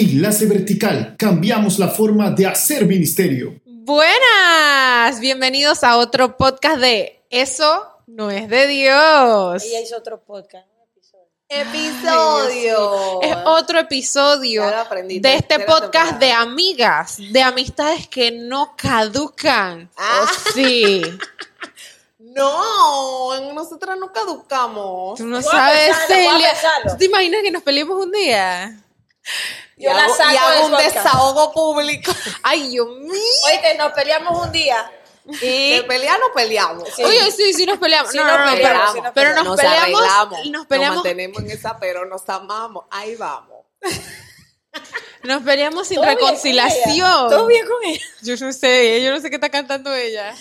Enlace Vertical. Cambiamos la forma de hacer ministerio. Buenas, bienvenidos a otro podcast de Eso no es de Dios. Ella hizo otro podcast. Episodio. Es otro episodio de este podcast de amigas, de amistades que no caducan. Ah. ¿O sí? No, nosotras no caducamos. Tú no sabes, Celia. ¿Tú te imaginas que nos peleemos un día? Y Yo la hago, saco y hago un podcast. desahogo público. Ay, Dios mío. Oíste, nos peleamos un día. De pelear no peleamos. Sí. Oye, sí, sí nos peleamos. Sí no, no, no, peleamos, pero, sí nos pero peleamos. nos, Nos peleamos, arreglamos, nos nos peleamos, mantenemos en esa, pero nos amamos. Ahí vamos. nos peleamos sin ¿Todo bien con reconciliación. ella? ¿Todo bien con ella? Yo no sé, yo no sé qué está cantando ella.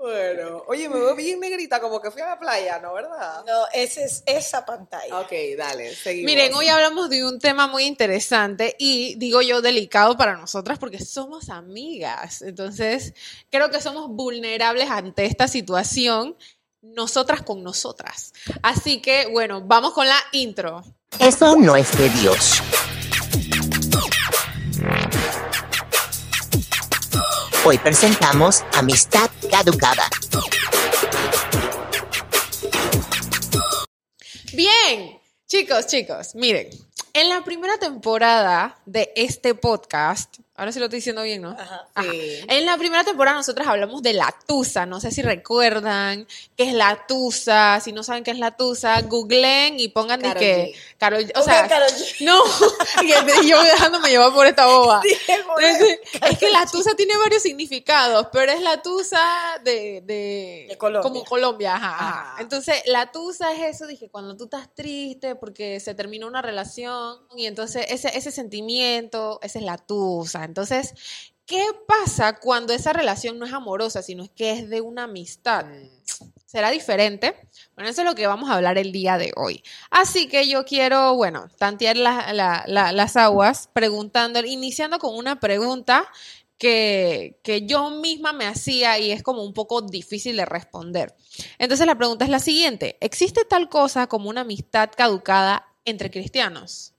Bueno, oye, me veo bien negrita, como que fui a la playa, ¿no? ¿Verdad? No, esa es esa pantalla. Ok, dale, seguimos. Miren, hoy hablamos de un tema muy interesante y digo yo delicado para nosotras porque somos amigas. Entonces, creo que somos vulnerables ante esta situación, nosotras con nosotras. Así que, bueno, vamos con la intro. Eso no es de Dios. Hoy presentamos Amistad Caducada. Bien, chicos, chicos, miren, en la primera temporada de este podcast, ahora sí lo estoy diciendo bien, ¿no? Ajá. Ajá. Sí. En la primera temporada nosotros hablamos de la tusa, no sé si recuerdan qué es la tusa, si no saben qué es la tusa, googleen y pongan de que G. Karol, o sea, Karol G. no, y yo dejándome llevar por esta boba. Dije, joder. Es, que la tusa tiene varios significados, pero es la tusa de, de, De Colombia. como Colombia, ajá, ajá. Ajá. Entonces, la tusa es eso, dije, cuando tú estás triste porque se terminó una relación y entonces ese, ese sentimiento, esa es la tusa. Entonces, ¿qué pasa cuando esa relación no es amorosa, sino es que es de una amistad? ¿Será diferente? Bueno, eso es lo que vamos a hablar el día de hoy. Así que yo quiero, bueno, tantear la- la- la- las aguas preguntando, iniciando con una pregunta que, que yo misma me hacía y es como un poco difícil de responder. Entonces la pregunta es la siguiente, ¿existe tal cosa como una amistad caducada entre cristianos?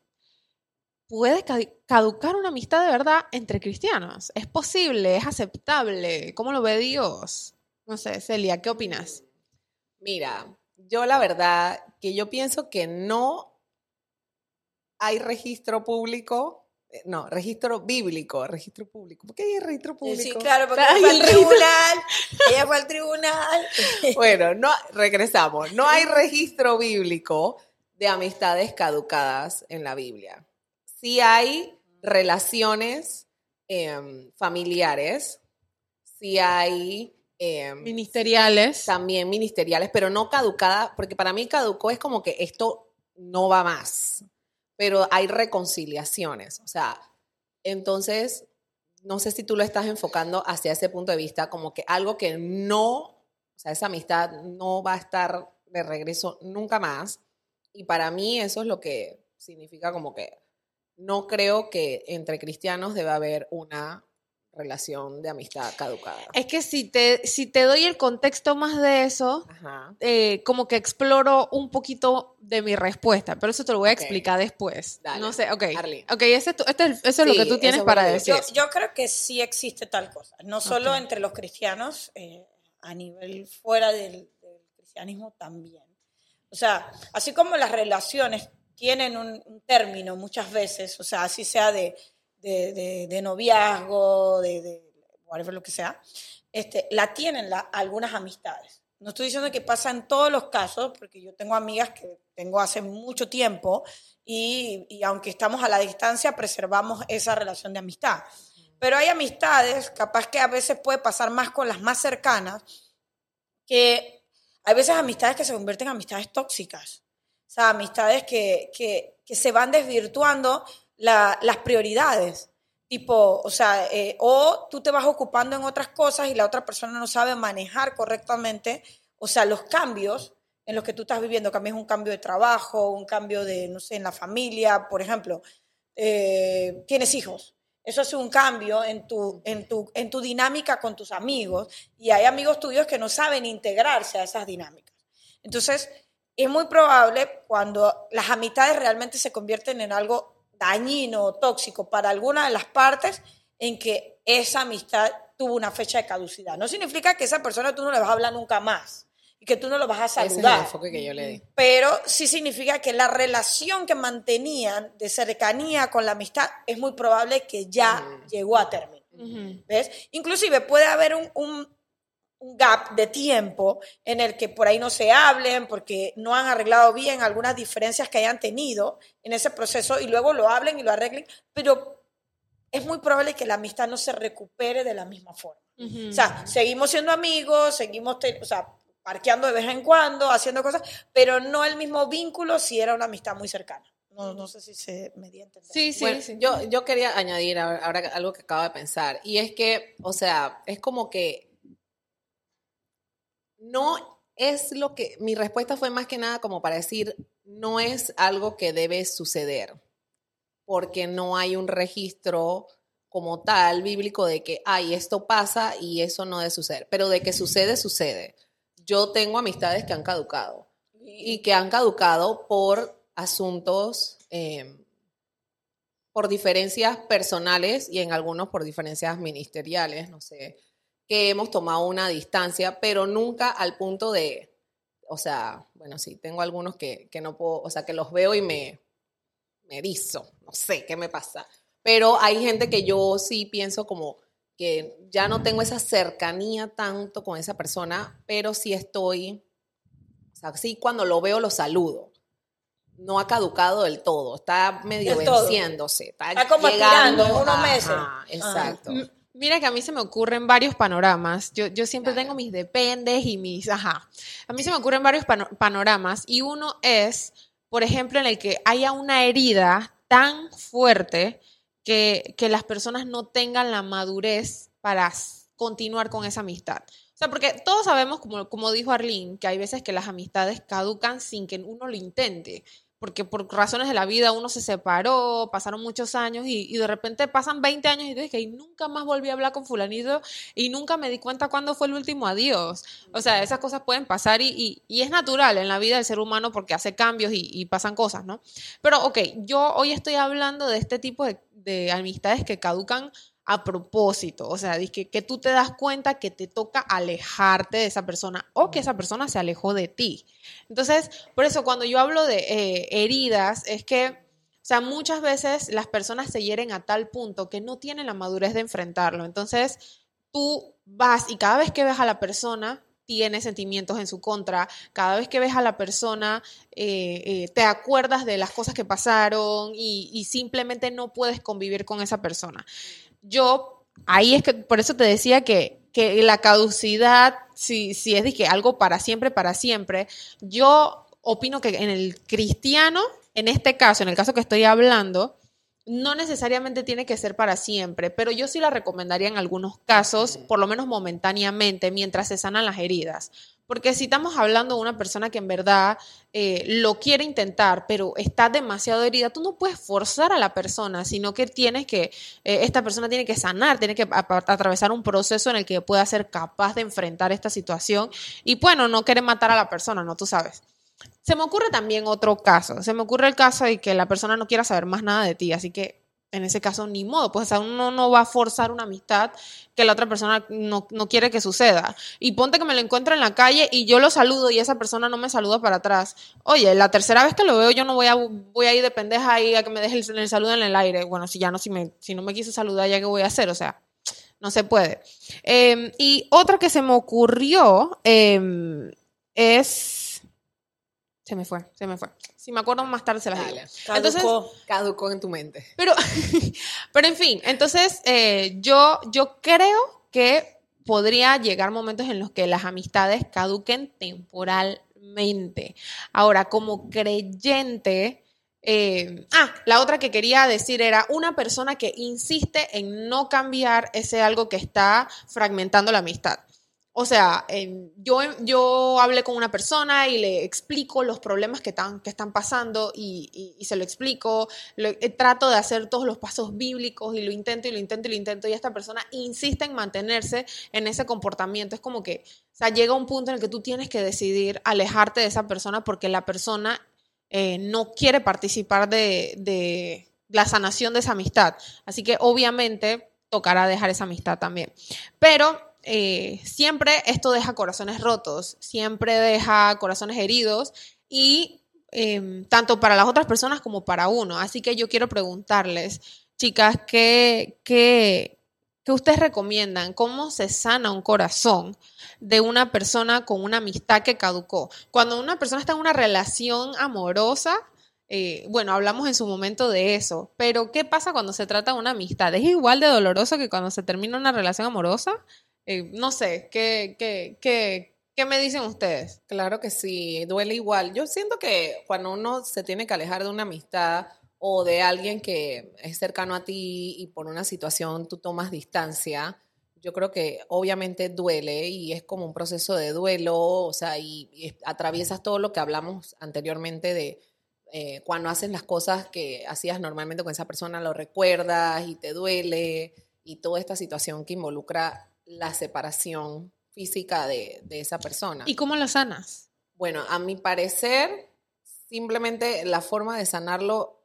¿Puede ca- caducar una amistad de verdad entre cristianos? ¿Es posible? ¿Es aceptable? ¿Cómo lo ve Dios? No sé, Celia, ¿qué opinas? Mira, yo la verdad que yo pienso que no hay registro público, eh, no, registro bíblico, registro público. ¿Por qué hay registro público? Sí, claro, porque ella fue el al tribunal. Ella fue al tribunal. Bueno, no, regresamos. No hay registro bíblico de amistades caducadas en la Biblia. Sí hay relaciones em, familiares, sí hay em, Ministeriales. también ministeriales, pero no caducadas, porque para mí caducó es como que esto no va más, pero hay reconciliaciones, o sea, entonces, no sé si tú lo estás enfocando hacia ese punto de vista, como que algo que no, o sea, esa amistad no va a estar de regreso nunca más, y para mí eso es lo que significa como que no creo que entre cristianos debe haber una relación de amistad caducada. Es que si te, si te doy el contexto más de eso, eh, como que exploro un poquito de mi respuesta, pero eso te lo voy a explicar después. Dale. No sé, ok. Arlene. Ok, ese este es- eso es lo que tú tienes para decir. decir. Yo, yo creo que sí existe tal cosa. No solo entre los cristianos, eh, a nivel fuera del, del cristianismo también. O sea, así como las relaciones tienen un, un término muchas veces, o sea, así sea de, de, de- de noviazgo, de, de whatever lo que sea, este, la tienen la- algunas amistades. No estoy diciendo que pasa en todos los casos, porque yo tengo amigas que tengo hace mucho tiempo y, y aunque estamos a la distancia, preservamos esa relación de amistad. Pero hay amistades, capaz que a veces puede pasar más con las más cercanas, que hay veces amistades que se convierten en amistades tóxicas. O sea, amistades que, que, que se van desvirtuando la- las prioridades. Tipo, o sea, eh, o tú te vas ocupando en otras cosas y la otra persona no sabe manejar correctamente, o sea, los cambios en los que tú estás viviendo, cambias un cambio de trabajo, un cambio de, no sé, en la familia, por ejemplo, eh, tienes hijos. Eso hace un cambio en tu, en, tu, en tu dinámica con tus amigos y hay amigos tuyos que no saben integrarse a esas dinámicas. Entonces, es muy probable cuando las amistades realmente se convierten en algo dañino o tóxico para alguna de las partes en que esa amistad tuvo una fecha de caducidad. No significa que esa persona tú no le vas a hablar nunca más y que tú no lo vas a Ese es el saludar. enfoque que yo le di. Pero sí significa que la relación que mantenían de cercanía con la amistad es muy probable que ya llegó a término. Ujú. ¿Ves? Inclusive puede haber un, un- un gap de tiempo en el que por ahí no se hablen porque no han arreglado bien algunas diferencias que hayan tenido en ese proceso y luego lo hablen y lo arreglen, pero es muy probable que la amistad no se recupere de la misma forma. Ujú. O sea, seguimos siendo amigos, seguimos, o sea, parqueando de vez en cuando, haciendo cosas, pero no el mismo vínculo si era una amistad muy cercana. No, no sé si se me dio a entender. Sí, sí, Bueno, sí. Yo, yo quería añadir ahora ahora algo que acabo de pensar, y es que, o sea, es como que no es lo que, mi respuesta fue más que nada como para decir, no es algo que debe suceder, porque no hay un registro como tal bíblico de que, ay, esto pasa y eso no debe suceder, pero de que sucede, sucede. Yo tengo amistades que han caducado y que han caducado por asuntos, eh, por diferencias personales y en algunos por diferencias ministeriales, no sé, que hemos tomado una distancia, pero nunca al punto de, o sea, bueno, sí, tengo algunos que, que no puedo, o sea, que los veo y me, me erizo, no sé qué me pasa, pero hay gente que yo sí pienso como que ya no tengo esa cercanía tanto con esa persona, pero sí estoy, o sea, sí cuando lo veo lo saludo. No ha caducado del todo, está medio Del venciéndose, está, Está como llegando, unos ajá, meses. Exacto. M- Mira que a mí se me ocurren varios panoramas. Yo, yo siempre tengo mis dependes y mis, ajá. A mí se me ocurren varios pano- panoramas y uno es, por ejemplo, en el que haya una herida tan fuerte que, que las personas no tengan la madurez para continuar con esa amistad. O sea, porque todos sabemos, como, como dijo Arlene, que hay veces que las amistades caducan sin que uno lo intente porque por razones de la vida uno se separó, pasaron muchos años y, y de repente pasan 20 años y dices que nunca más volví a hablar con fulanito y nunca me di cuenta cuándo fue el último adiós. O sea, esas cosas pueden pasar y, y- es natural en la vida del ser humano porque hace cambios y, y pasan cosas, ¿no? Pero, ok, yo hoy estoy hablando de este tipo de, de amistades que caducan a propósito, o sea, que, que tú te das cuenta que te toca alejarte de esa persona o que esa persona se alejó de ti. Entonces, por eso cuando yo hablo de eh, heridas, es que, o sea, muchas veces las personas se hieren a tal punto que no tienen la madurez de enfrentarlo. Entonces, tú vas y cada vez que ves a la persona, tiene sentimientos en su contra. Cada vez que ves a la persona, eh, eh, te acuerdas de las cosas que pasaron y simplemente no puedes convivir con esa persona. Yo, ahí es que, por eso te decía que, que la caducidad, si, si es que algo para siempre, para siempre, yo opino que en el cristiano, en este caso, en el caso que estoy hablando, no necesariamente tiene que ser para siempre, pero yo sí la recomendaría en algunos casos, por lo menos momentáneamente, mientras se sanan las heridas. Porque si estamos hablando de una persona que en verdad eh, lo quiere intentar, pero está demasiado herida, tú no puedes forzar a la persona, sino que tienes que, eh, esta persona tiene que sanar, tiene que atravesar un proceso en el que pueda ser capaz de enfrentar esta situación y bueno, no quiere matar a la persona, ¿no? Tú sabes. Se me ocurre también otro caso. Se me ocurre el caso de que la persona no quiera saber más nada de ti, así que en ese caso ni modo, pues o sea, uno no va a forzar una amistad que la otra persona no, no quiere que suceda. Y ponte que me lo encuentro en la calle y yo lo saludo y esa persona no me saluda para atrás. Oye, la tercera vez que lo veo yo no voy a, voy a ir de pendeja ahí a que me deje el, el saludo en el aire. Bueno, si ya no, si, me, si no me quiso saludar, ya qué voy a hacer, o sea, no se puede. Eh, y otra que se me ocurrió eh, es... Se me fue, se me fue. Si me acuerdo más tarde se las digo. Dale. Entonces, Caducó. Caducó en tu mente. pero, pero en fin, entonces eh, yo, yo creo que podría llegar momentos en los que las amistades caduquen temporalmente. Ahora, como creyente, eh, ah, la otra que quería decir era una persona que insiste en no cambiar ese algo que está fragmentando la amistad. O sea, yo, yo hablé con una persona y le explico los problemas que están, que están pasando y, se lo explico, eh, trato de hacer todos los pasos bíblicos y lo intento y lo intento y lo intento y esta persona insiste en mantenerse en ese comportamiento. Es como que, o sea, llega un punto en el que tú tienes que decidir alejarte de esa persona porque la persona eh, no quiere participar de, de, la sanación de esa amistad. Así que obviamente tocará dejar esa amistad también. Pero eh, siempre esto deja corazones rotos, siempre deja corazones heridos y em, tanto para las otras personas como para uno. Así que yo quiero preguntarles, chicas, ¿qué, qué, qué ustedes recomiendan? ¿Cómo se sana un corazón de una persona con una amistad que caducó? Cuando una persona está en una relación amorosa, eh, bueno, hablamos en su momento de eso, pero ¿qué pasa cuando se trata de una amistad? ¿Es igual de doloroso que cuando se termina una relación amorosa? Eh, no sé, ¿qué, qué, qué, ¿qué me dicen ustedes? Claro que sí, duele igual. Yo siento que cuando uno se tiene que alejar de una amistad o de alguien que es cercano a ti y por una situación tú tomas distancia, yo creo que obviamente duele y es como un proceso de duelo, o sea, y, atraviesas todo lo que hablamos anteriormente de eh, cuando haces las cosas que hacías normalmente con esa persona, lo recuerdas y te duele y toda esta situación que involucra la separación física de, de esa persona. ¿Y cómo lo sanas? Bueno, a mi parecer, simplemente la forma de sanarlo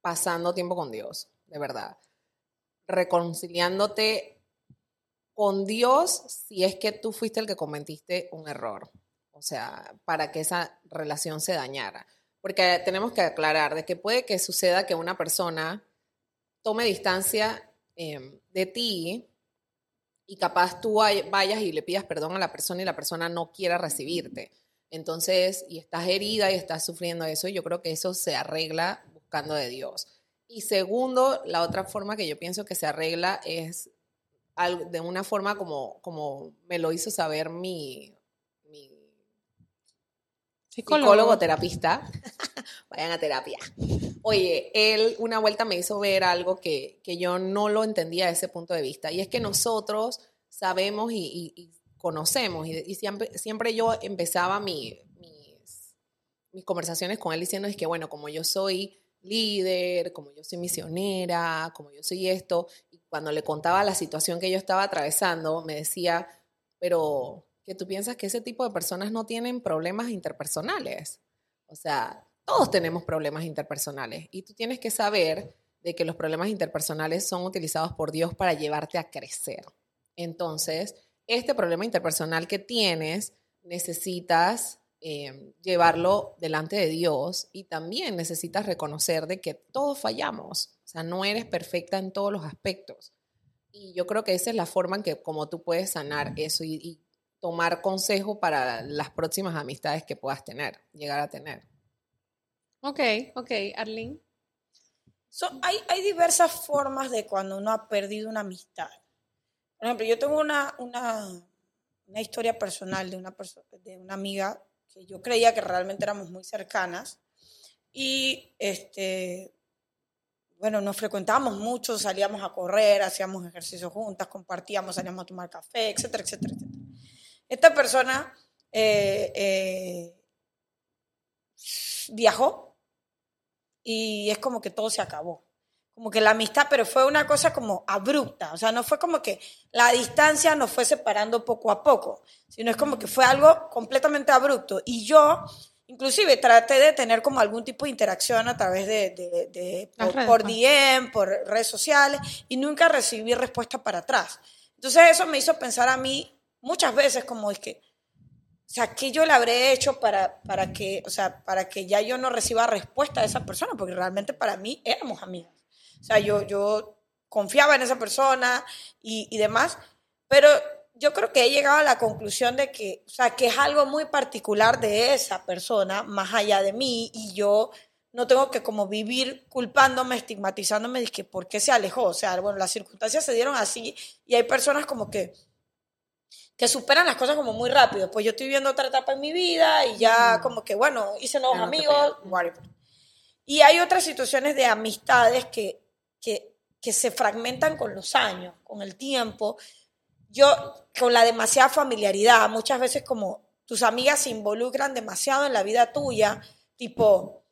pasando tiempo con Dios, de verdad. Reconciliándote con Dios si es que tú fuiste el que cometiste un error. O sea, para que esa relación se dañara. Porque tenemos que aclarar de que puede que suceda que una persona tome distancia eh, de ti y capaz tú vayas y le pidas perdón a la persona y la persona no quiera recibirte. Entonces, y estás herida y estás sufriendo eso, yo creo que eso se arregla buscando de Dios. Y segundo, la otra forma que yo pienso que se arregla es de una forma como, como me lo hizo saber mi, psicólogo, terapista, vayan a terapia. Oye, él una vuelta me hizo ver algo que, que yo no lo entendía desde ese punto de vista, y es que nosotros sabemos y, y, conocemos, y, siempre, siempre yo empezaba mi, mis, mis conversaciones con él diciendo es que, bueno, como yo soy líder, como yo soy misionera, como yo soy esto, y cuando le contaba la situación que yo estaba atravesando, me decía, pero que tú piensas que ese tipo de personas no tienen problemas interpersonales. O sea, todos tenemos problemas interpersonales y tú tienes que saber de que los problemas interpersonales son utilizados por Dios para llevarte a crecer. Entonces, este problema interpersonal que tienes, necesitas eh, llevarlo delante de Dios y también necesitas reconocer de que todos fallamos. O sea, no eres perfecta en todos los aspectos. Y yo creo que esa es la forma en que como tú puedes sanar eso y, y tomar consejo para las próximas amistades que puedas tener, llegar a tener. Ok, ok, Arlene. hay, hay diversas formas de cuando uno ha perdido una amistad. Por ejemplo, yo tengo una, una, una historia personal de una, de una amiga que yo creía que realmente éramos muy cercanas y este, bueno, nos frecuentábamos mucho, salíamos a correr, hacíamos ejercicio juntas, compartíamos, salíamos a tomar café, etcétera, etcétera, etcétera. Esta persona eh, eh, viajó y es como que todo se acabó. Como que la amistad, pero fue una cosa como abrupta. O sea, no fue como que la distancia nos fue separando poco a poco, sino es como que fue algo completamente abrupto. Y yo, inclusive, traté de tener como algún tipo de interacción a través de, de, de por, por DM, por redes sociales, y nunca recibí respuesta para atrás. Entonces eso me hizo pensar a mí muchas veces como es que, o sea, ¿qué yo le habré hecho para, para, que, o sea, para que ya yo no reciba respuesta de esa persona? Porque realmente para mí éramos amigas. O sea, yo, yo confiaba en esa persona y, y demás, pero yo creo que he llegado a la conclusión de que, o sea, que es algo muy particular de esa persona, más allá de mí, y yo no tengo que como vivir culpándome, estigmatizándome de que por qué se alejó. O sea, bueno, las circunstancias se dieron así y hay personas como que que superan las cosas como muy rápido. Pues yo estoy viendo otra etapa en mi vida y ya como que, bueno, hice nuevos amigos, Y hay otras situaciones de amistades que, que, que se fragmentan con los años, con el tiempo. Yo, con la demasiada familiaridad, muchas veces como tus amigas se involucran demasiado en la vida tuya, tipo,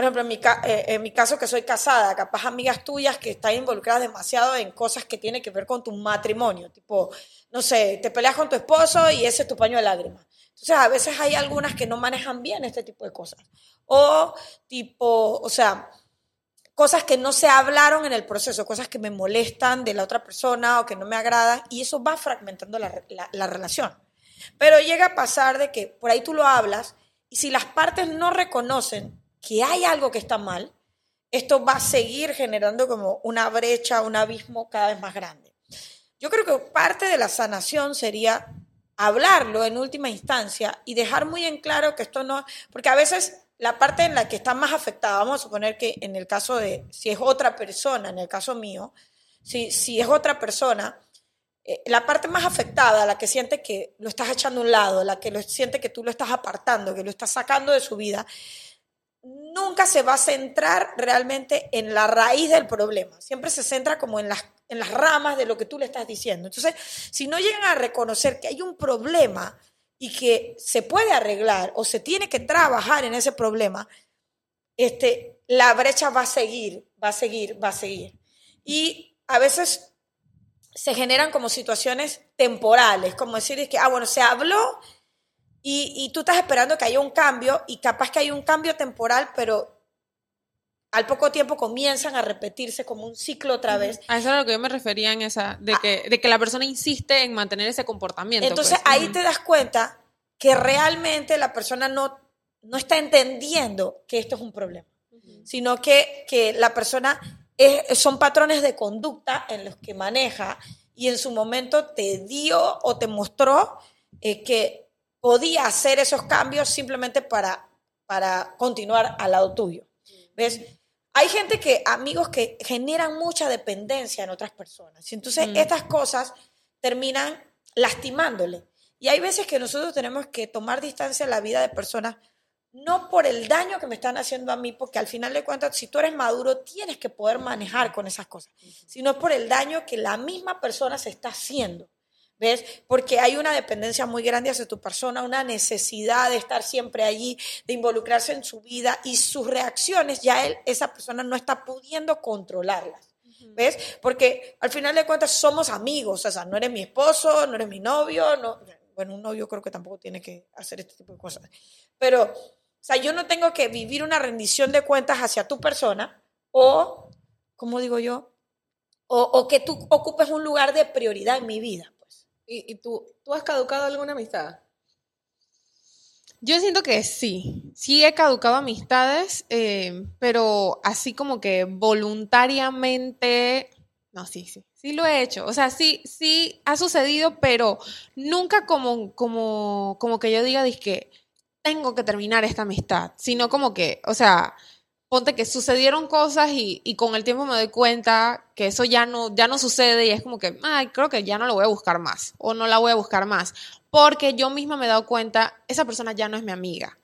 por ejemplo, en mi, eh, en mi caso que soy casada, capaz amigas tuyas que están involucradas demasiado en cosas que tienen que ver con tu matrimonio, tipo, no sé, te peleas con tu esposo y ese es tu paño de lágrimas. Entonces, a veces hay algunas que no manejan bien este tipo de cosas. O tipo, o sea, cosas que no se hablaron en el proceso, cosas que me molestan de la otra persona o que no me agradan, y eso va fragmentando la relación. Pero llega a pasar de que por ahí tú lo hablas, y si las partes no reconocen que hay algo que está mal, esto va a seguir generando como una brecha, un abismo cada vez más grande. Yo creo que parte de la sanación sería hablarlo en última instancia y dejar muy en claro que esto no, porque a veces la parte en la que está más afectada, vamos a suponer que en el caso de, si es otra persona, en el caso mío, si, si es otra persona, eh, la parte más afectada, la que siente que lo estás echando a un lado, la que siente que tú lo estás apartando, que lo estás sacando de su vida, nunca se va a centrar realmente en la raíz del problema. Siempre se centra como en las, en las ramas de lo que tú le estás diciendo. Entonces, si no llegan a reconocer que hay un problema y que se puede arreglar o se tiene que trabajar en ese problema, este, la brecha va a seguir, va a seguir, va a seguir. Y a veces se generan como situaciones temporales, como decir que, ah, bueno, se habló y, y tú estás esperando que haya un cambio y capaz que hay un cambio temporal, pero al poco tiempo comienzan a repetirse como un ciclo otra vez. A eso era lo que yo me refería en esa, de que, de que la persona insiste en mantener ese comportamiento. Entonces pues. ahí te das cuenta que realmente la persona no, no está entendiendo que esto es un problema, sino que, que la persona es- son patrones de conducta en los que maneja y en su momento te dio o te mostró eh, que podía hacer esos cambios simplemente para, para continuar al lado tuyo. ¿Ves? Hay gente que, amigos que generan mucha dependencia en otras personas. Y entonces Mm. estas cosas terminan lastimándole. Y hay veces que nosotros tenemos que tomar distancia en la vida de personas, no por el daño que me están haciendo a mí, porque al final de cuentas, si tú eres maduro, tienes que poder manejar con esas cosas, sino por el daño que la misma persona se está haciendo. ¿Ves? Porque hay una dependencia muy grande hacia tu persona, una necesidad de estar siempre allí, de involucrarse en su vida y sus reacciones ya él, esa persona no está pudiendo controlarlas. ¿Ves? Porque al final de cuentas somos amigos, o sea, no eres mi esposo, no eres mi novio, no, bueno, un novio creo que tampoco tiene que hacer este tipo de cosas. Pero, o sea, yo no tengo que vivir una rendición de cuentas hacia tu persona o, como digo yo, o, o que tú ocupes un lugar de prioridad en mi vida. ¿Y, y tú, tú has caducado alguna amistad? Yo siento que sí, sí he caducado amistades, eh, pero así como que voluntariamente, no, sí, sí, sí lo he hecho. O sea, sí, sí ha sucedido, pero nunca como, como, como que yo diga, que tengo que terminar esta amistad, sino como que, o sea, ponte que sucedieron cosas y, y con el tiempo me doy cuenta que eso ya no, ya no sucede y es como que, ay, creo que ya no lo voy a buscar más o no la voy a buscar más, porque yo misma me he dado cuenta, esa persona ya no es mi amiga.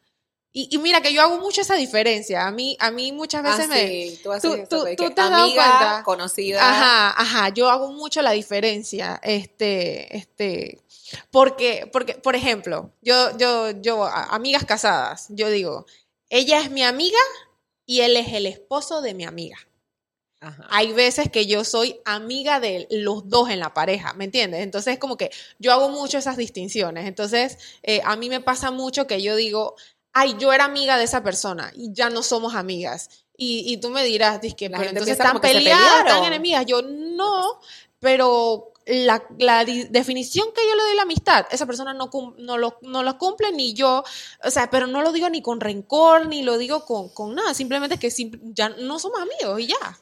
Y, y mira que yo hago mucho esa diferencia. A mí, a mí muchas veces ah, me... sí, tú, haces tú- eso, tú- tú que te has dado cuenta. conocida. Ajá, ajá, yo hago mucho la diferencia, este, este, porque, porque, por ejemplo, yo, yo, yo, a- amigas casadas, yo digo, ella es mi amiga y él es el esposo de mi amiga. Ajá. Hay veces que yo soy amiga de los dos en la pareja, ¿me entiendes? Entonces, como que yo hago mucho esas distinciones. Entonces, eh, a mí me pasa mucho que yo digo, ay, yo era amiga de esa persona y ya no somos amigas. Y, y tú me dirás, que entonces están peleadas, están enemigas. Yo no, pero la, la definición que yo le doy a la amistad, esa persona no, cum- no, lo, no lo cumple ni yo, o sea, pero no lo digo ni con rencor, ni lo digo con, con nada, simplemente que sim- ya no somos amigos y ya.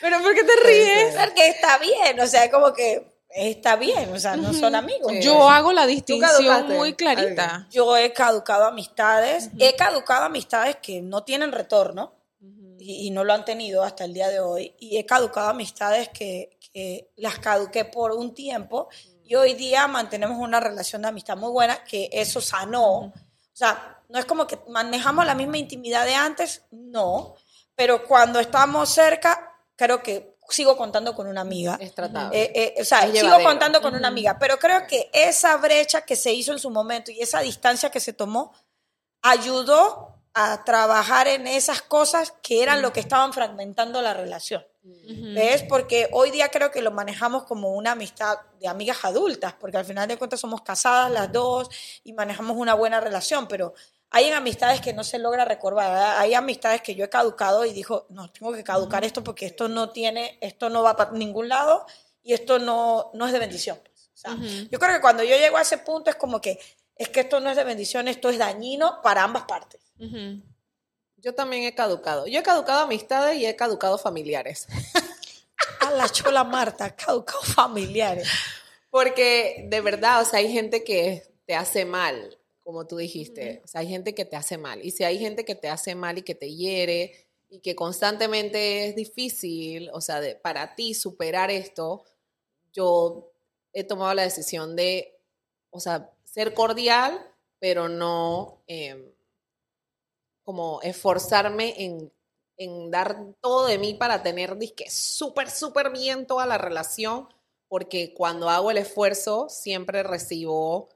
Pero ¿por qué te ríes? Porque está bien, o sea, como que está bien, o sea, no son amigos. Yo hago la distinción muy clarita. Yo he caducado amistades, he caducado amistades que no tienen retorno y, y no lo han tenido hasta el día de hoy, y he caducado amistades que, que las caduqué por un tiempo y hoy día mantenemos una relación de amistad muy buena, que eso sanó. O sea, no es como que manejamos la misma intimidad de antes, no, pero cuando estamos cerca, creo que sigo contando con una amiga. Es tratable. Eh, eh, o sea, Es sigo llevadero. contando con una amiga, pero creo que esa brecha que se hizo en su momento y esa distancia que se tomó ayudó a trabajar en esas cosas que eran lo que estaban fragmentando la relación. ¿Ves? Porque hoy día creo que lo manejamos como una amistad de amigas adultas, porque al final de cuentas somos casadas las dos y manejamos una buena relación, pero hay amistades que no se logra recordar. Hay amistades que yo he caducado y dijo, no, tengo que caducar esto porque esto no tiene, esto no va para ningún lado y esto no, no es de bendición. O sea, Yo creo que cuando yo llego a ese punto es como que es que esto no es de bendición, esto es dañino para ambas partes. Ujú. Yo también he caducado. Yo he caducado amistades y he caducado familiares. A la chola Marta, caducado familiares. Porque de verdad, o sea, hay gente que te hace mal, como tú dijiste. O sea, hay gente que te hace mal. Y si hay gente que te hace mal y que te hiere y que constantemente es difícil, o sea, de- para ti superar esto, yo he tomado la decisión de, o sea, ser cordial, pero no em, como esforzarme en, en dar todo de mí para tener, disque, súper, súper bien toda la relación, porque cuando hago el esfuerzo siempre recibo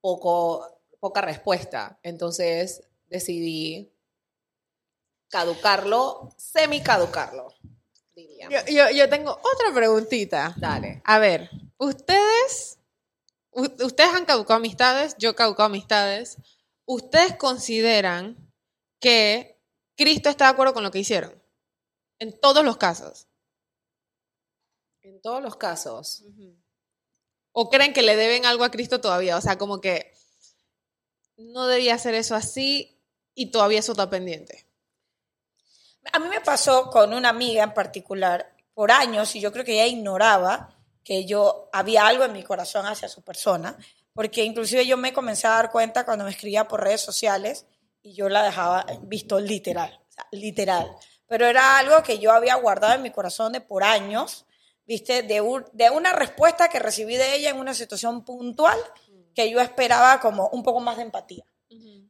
poco, poca respuesta. Entonces decidí caducarlo, semi-caducarlo. Yo, yo- yo tengo otra preguntita. Dale. A ver, ustedes, ustedes han caducado amistades, yo he caducado amistades. ¿Ustedes consideran que Cristo está de acuerdo con lo que hicieron? En todos los casos. En todos los casos. ¿O creen que le deben algo a Cristo todavía? O sea, como que no debía hacer eso así y todavía eso está pendiente. A mí me pasó con una amiga en particular por años y yo creo que ella ignoraba que yo había algo en mi corazón hacia su persona, porque inclusive yo me comencé a dar cuenta cuando me escribía por redes sociales y yo la dejaba visto literal, o sea, literal. Pero era algo que yo había guardado en mi corazón de por años, viste, de, un- de una respuesta que recibí de ella en una situación puntual que yo esperaba como un poco más de empatía.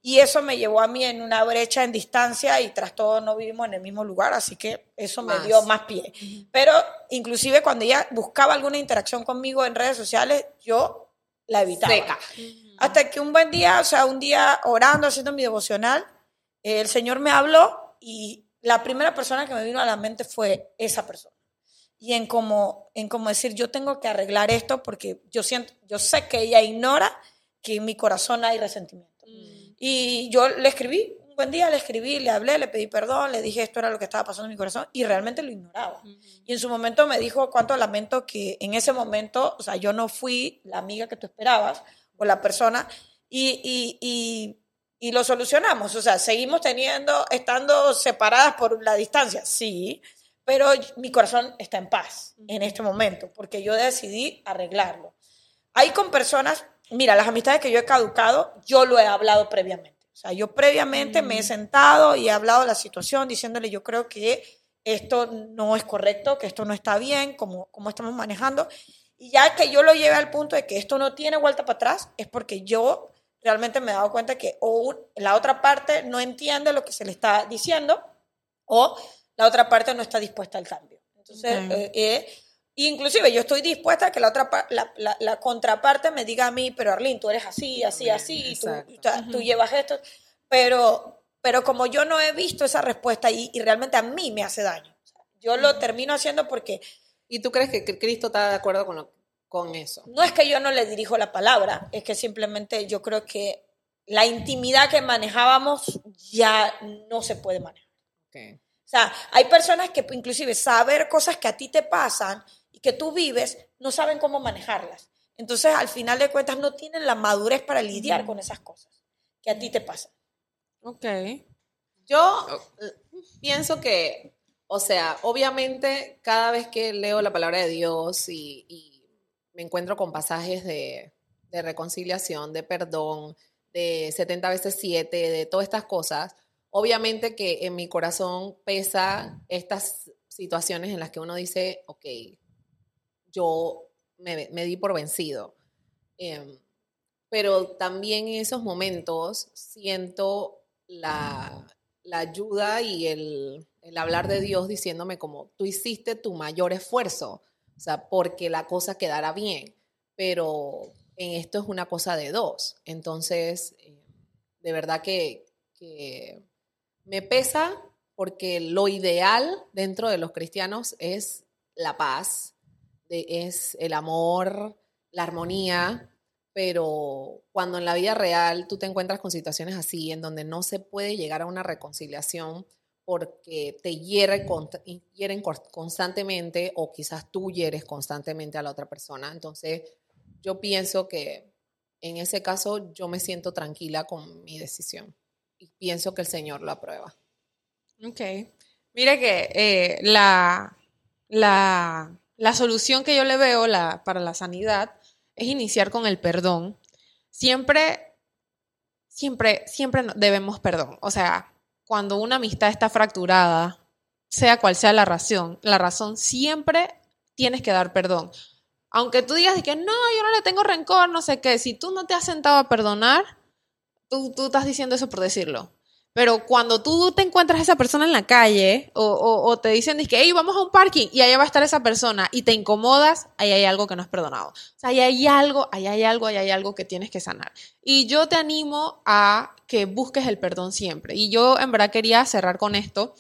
Y eso me llevó a mí en una brecha en distancia y tras todo no vivimos en el mismo lugar, así que eso me dio más pie. Pero inclusive cuando ella buscaba alguna interacción conmigo en redes sociales, yo la evitaba. Seca. Hasta que un buen día, o sea, un día orando, haciendo mi devocional, eh, el Señor me habló y la primera persona que me vino a la mente fue esa persona. Y en como, en como decir, yo tengo que arreglar esto porque yo, siento, yo sé que ella ignora que en mi corazón hay resentimiento. Y yo le escribí, un buen día le escribí, le hablé, le pedí perdón, le dije esto era lo que estaba pasando en mi corazón y realmente lo ignoraba. Y en su momento me dijo cuánto lamento que en ese momento, o sea, yo no fui la amiga que tú esperabas o la persona y, y, y, y lo solucionamos. O sea, seguimos teniendo, estando separadas por la distancia, sí, pero mi corazón está en paz en este momento porque yo decidí arreglarlo. Hay con personas, mira, las amistades que yo he caducado, yo lo he hablado previamente. O sea, yo previamente me he sentado y he hablado de la situación diciéndole, yo creo que esto no es correcto, que esto no está bien, como, como estamos manejando. Y ya que yo lo lleve al punto de que esto no tiene vuelta para atrás, es porque yo realmente me he dado cuenta que o la otra parte no entiende lo que se le está diciendo o la otra parte no está dispuesta al cambio. Entonces, Ok. eh, eh, inclusive yo estoy dispuesta a que la otra la, la- la contraparte me diga a mí, pero Arlene, tú eres así, así, así, y tú, exacto. y tú- tú llevas esto, pero, pero como yo no he visto esa respuesta y, y realmente a mí me hace daño. Yo lo termino haciendo porque ¿Y tú crees que Cristo está de acuerdo con, lo- con eso? no es que yo no le dirijo la palabra, es que simplemente yo creo que la intimidad que manejábamos ya no se puede manejar. Ok. O sea, hay personas que inclusive saber cosas que a ti te pasan y que tú vives, no saben cómo manejarlas. Entonces, al final de cuentas, no tienen la madurez para lidiar con esas cosas que a ti te pasan. Ok. Yo eh, pienso que, o sea, obviamente cada vez que leo la palabra de Dios y, me encuentro con pasajes de, reconciliación, de perdón, de 70 veces 7, de todas estas cosas, obviamente que en mi corazón pesa estas situaciones en las que uno dice, ok, yo me, di por vencido. Em, pero también en esos momentos siento la ayuda y el, el hablar de Dios diciéndome como, tú hiciste tu mayor esfuerzo, o sea, porque la cosa quedara bien, pero en esto es una cosa de dos. Entonces, eh, de verdad que, que me pesa porque lo ideal dentro de los cristianos es la paz, de- es el amor, la armonía, pero cuando en la vida real tú te encuentras con situaciones así, en donde no se puede llegar a una reconciliación porque te hieren cor- constantemente o quizás tú hieres constantemente a la otra persona. Entonces, yo pienso que en ese caso yo me siento tranquila con mi decisión y pienso que el Señor lo aprueba. Ok. Mire que eh, la, la, la solución que yo le veo la, para la sanidad es iniciar con el perdón. Siempre, siempre, siempre debemos perdón. O sea, cuando una amistad está fracturada, sea cual sea la razón, la razón, siempre tienes que dar perdón. Aunque tú digas de que no, yo no le tengo rencor, no sé qué, si tú no te has sentado a perdonar, tú, tú estás diciendo eso por decirlo. Pero cuando tú te encuentras a esa persona en la calle o, te dicen que, hey, vamos a un parking y allá va a estar esa persona y te incomodas, ahí hay algo que no es perdonado. O sea, ahí hay algo, ahí hay algo, ahí hay algo que tienes que sanar. Y yo te animo a que busques el perdón siempre. Y yo en verdad quería cerrar con esto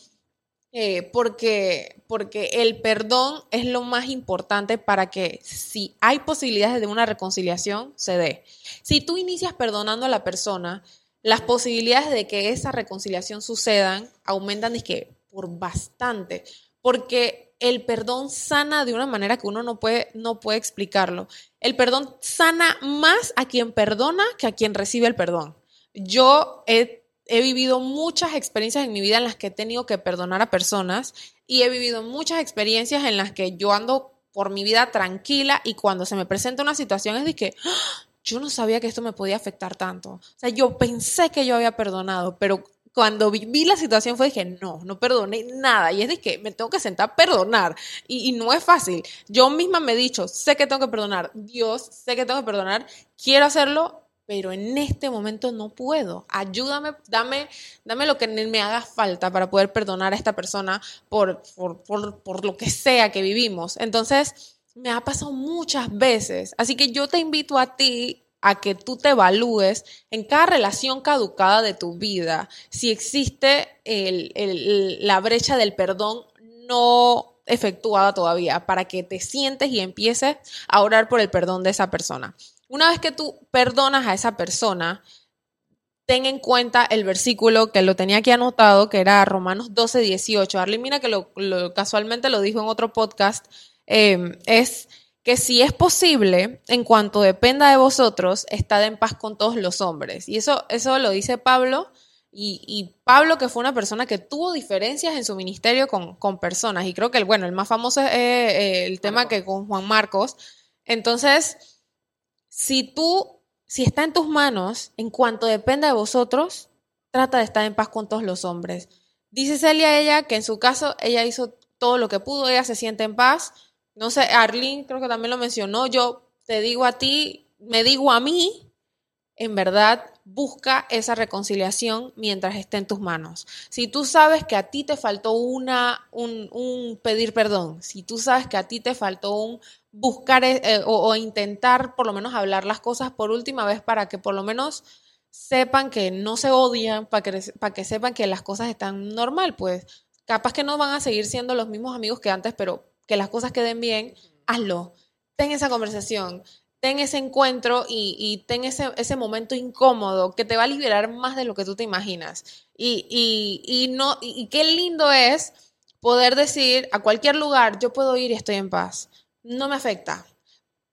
eh, porque, porque el perdón es lo más importante para que si hay posibilidades de una reconciliación, se dé. Si tú inicias perdonando a la persona, las posibilidades de que esa reconciliación sucedan aumentan que por bastante, porque el perdón sana de una manera que uno no puede, no puede explicarlo. El perdón sana más a quien perdona que a quien recibe el perdón. Yo he, he vivido muchas experiencias en mi vida en las que he tenido que perdonar a personas y he vivido muchas experiencias en las que yo ando por mi vida tranquila y cuando se me presenta una situación es de que ¡ah! Yo no sabía que esto me podía afectar tanto. O sea, yo pensé que yo había perdonado, pero cuando vi, la situación fue dije, no, no perdoné nada. Y es de que me tengo que sentar a perdonar. Y, y no es fácil. Yo misma me he dicho, sé que tengo que perdonar. Dios, sé que tengo que perdonar. Quiero hacerlo, pero en este momento no puedo. Ayúdame, dame, dame lo que me haga falta para poder perdonar a esta persona por, por, por, por lo que sea que vivimos. Entonces, me ha pasado muchas veces. Así que yo te invito a ti a que tú te evalúes en cada relación caducada de tu vida, si existe el, la brecha del perdón no efectuada todavía, para que te sientes y empieces a orar por el perdón de esa persona. Una vez que tú perdonas a esa persona, ten en cuenta el versículo que lo tenía aquí anotado, que era Romanos 12, 18. Arlene, mira que lo, casualmente lo dijo en otro podcast, eh, es que si es posible, en cuanto dependa de vosotros, estad en paz con todos los hombres. Y eso, eso lo dice Pablo. Y, y, Pablo, que fue una persona que tuvo diferencias en su ministerio con, con personas, y creo que el, bueno, el más famoso es eh, el tema que con Juan Marcos. Entonces, si tú, si está en tus manos, en cuanto dependa de vosotros, trata de estar en paz con todos los hombres. Dice Celia a ella que en su caso ella hizo todo lo que pudo, ella se siente en paz. No sé, Arlene creo que también lo mencionó. Yo te digo a ti, me digo a mí, en verdad, busca esa reconciliación mientras esté en tus manos. Si tú sabes que a ti te faltó una, un, un pedir perdón, si tú sabes que a ti te faltó un buscar eh, o, o, intentar por lo menos hablar las cosas por última vez para que por lo menos sepan que no se odian, para que, para que sepan que las cosas están normal, pues capaz que no van a seguir siendo los mismos amigos que antes, pero que las cosas queden bien, hazlo. Ten esa conversación, ten ese encuentro y, y ten ese, ese, momento incómodo que te va a liberar más de lo que tú te imaginas. Y, y, y no, y, qué lindo es poder decir a cualquier lugar, yo puedo ir y estoy en paz. No me afecta.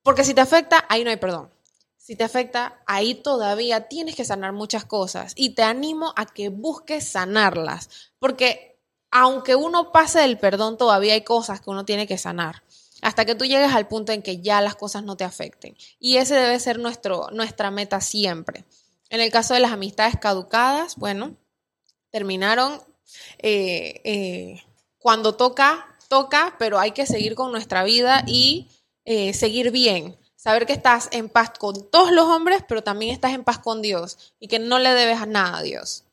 Porque si te afecta, ahí no hay perdón. Si te afecta, ahí todavía tienes que sanar muchas cosas. Y te animo a que busques sanarlas. Porque aunque uno pase del perdón, todavía hay cosas que uno tiene que sanar hasta que tú llegues al punto en que ya las cosas no te afecten. Y ese debe ser nuestro, nuestra meta siempre. En el caso de las amistades caducadas, bueno, terminaron. Eh, eh, cuando toca, toca, pero hay que seguir con nuestra vida y eh, seguir bien. Saber que estás en paz con todos los hombres, pero también estás en paz con Dios y que no le debes nada a Dios.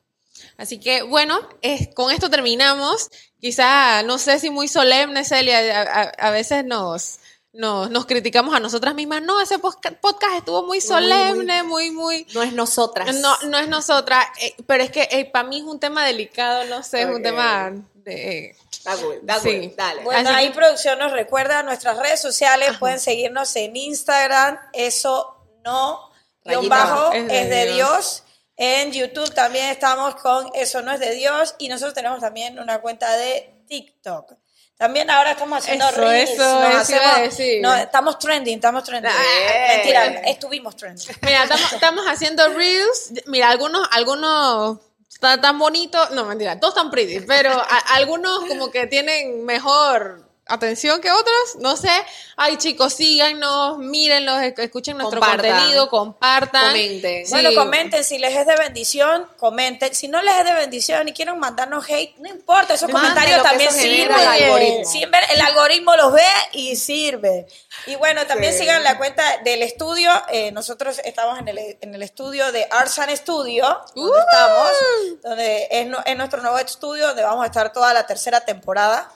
Así que bueno, eh, con esto terminamos. Quizá, no sé si muy solemne, Celia, a, a, a veces nos, nos, nos, criticamos a nosotras mismas. No, ese podcast estuvo muy solemne, muy, muy... muy no es nosotras. No, no es nosotras, eh, pero es que eh, para mí es un tema delicado, no sé, okay. es un tema de... Da cool, da cool, sí. dale. Bueno, Así ahí que... producción nos recuerda nuestras redes sociales, Ajá. pueden seguirnos en Instagram, eso no guion Rayita bajo Es de es de Dios. Dios. En YouTube también estamos con Eso no es de Dios y nosotros tenemos también una cuenta de TikTok. También ahora estamos haciendo Eso, reels. eso, nos a decir. no, estamos trending, estamos trending. Ah, Mentira, eh. estuvimos trending. Mira, estamos, estamos haciendo reels. Mira, algunos, algunos están tan bonitos. No, mentira, todos están pretty, pero a- algunos como que tienen mejor atención que otros. No sé. Ay, chicos, síganos, mírenlos, esc- escuchen nuestro Compartan. contenido, compartan. Comenten. Sí. Bueno, comenten si les es de bendición, comenten. Si no les es de bendición y quieren mandarnos hate, no importa, esos Mándenlo, comentarios también sirven. el algoritmo. Sirven, el algoritmo los ve y sirve. Y bueno, también Sí. sigan la cuenta del estudio. Eh, nosotros estamos en el, en el estudio de Arts and Studio, donde Uh. estamos, donde es nuestro nuevo estudio, donde vamos a estar toda la tercera temporada.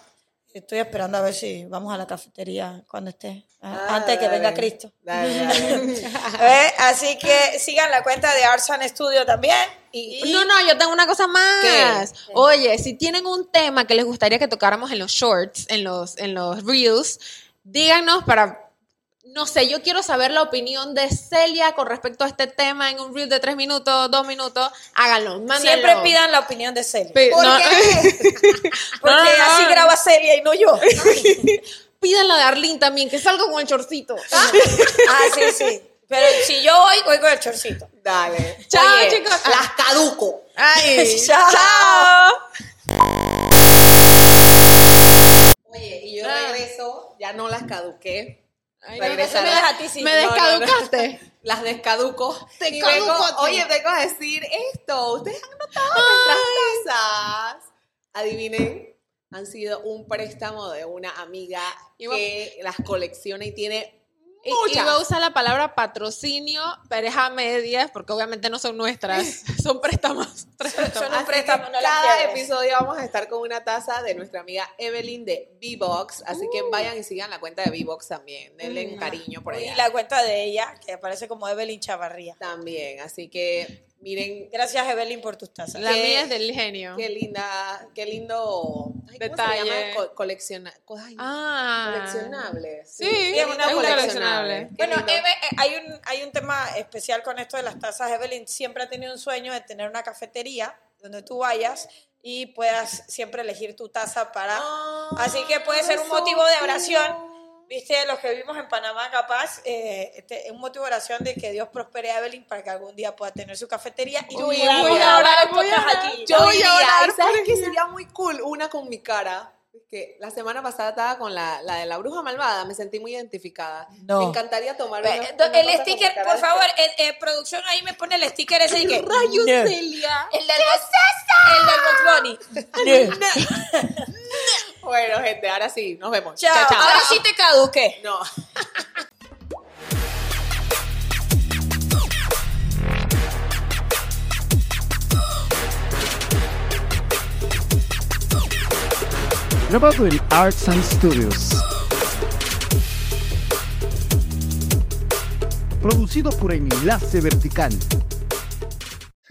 Estoy esperando a ver si vamos a la cafetería cuando esté, ah, Ah, antes que venga. Cristo. Dale, dale. ¿Eh? Así que sigan la cuenta de Arts and Studio también. Y, No, no, yo tengo una cosa más. Oye, si tienen un tema que les gustaría que tocáramos en los shorts, en los, en los reels, díganos para, no sé, yo quiero saber la opinión de Celia con respecto a este tema en un reel de tres minutos, dos minutos. Háganlo, mándenlo. siempre pidan la opinión de Celia. ¿Por no, Porque no, no. así graba Celia y no yo. Pídanla de Arlene también, que salga con el chorcito. ah, sí, sí. Pero si yo voy, voy con el chorcito. Dale. Chao, Oye, chicos. Las caduco. Ay, Chao. Oye, y yo regreso, ya no las caduqué. Ay, no, me, a ti sí. me No, no, no. descaducaste. Las descaduco. Te Y vengo- oye, vengo a decir esto. Ustedes han notado nuestras tazas. Adivinen, han sido un préstamo de una amiga que las colecciona y tiene muchas. Iba a usar la palabra patrocinio, pero es a medias, porque obviamente no son nuestras, son préstamos. préstamos. Son un préstamo, no cada episodio vamos a estar con una taza de nuestra amiga Evelyn de B-Box. Así que Uh. vayan y sigan la cuenta de B-Box también. Denle cariño por Y allá. la cuenta de ella, que aparece como Evelyn Chavarría. También. Así que miren Gracias, Evelyn, por tus tazas. La ¿Qué? mía es del genio. qué linda, qué lindo ay, ¿cómo se Detalle. llama? Co- colecciona- co- ay, Ah. coleccionables. Sí, es una es coleccionable. Bueno. Eve, eh, hay, un, hay un tema especial con esto de las tazas. Evelyn siempre ha tenido un sueño de tener una cafetería donde tú vayas y puedas siempre elegir tu taza para... Ah, Así que puede ser un motivo de oración. Viste, los que vivimos en Panamá, capaz, eh, este, un motivo de oración de que Dios prospere a Evelyn para que algún día pueda tener su cafetería. Y voy a orar, el voy a orar. Yo Voy a orar ¿y ¿sabes qué sería muy cool? Una con mi cara. Es que la semana pasada estaba con la, la de la bruja malvada, me sentí muy identificada. No. Me encantaría tomar una- una el sticker, por favor, eh, eh, producción ahí me pone el sticker ese que... Rayos. Celia. El del, Box- el del Box Bunny. Bueno, gente, ahora sí, nos vemos. Chao. Chao, chao. Ahora sí te caduqué. No. Grabado en Arts and Studios. Producido por Enlace Vertical.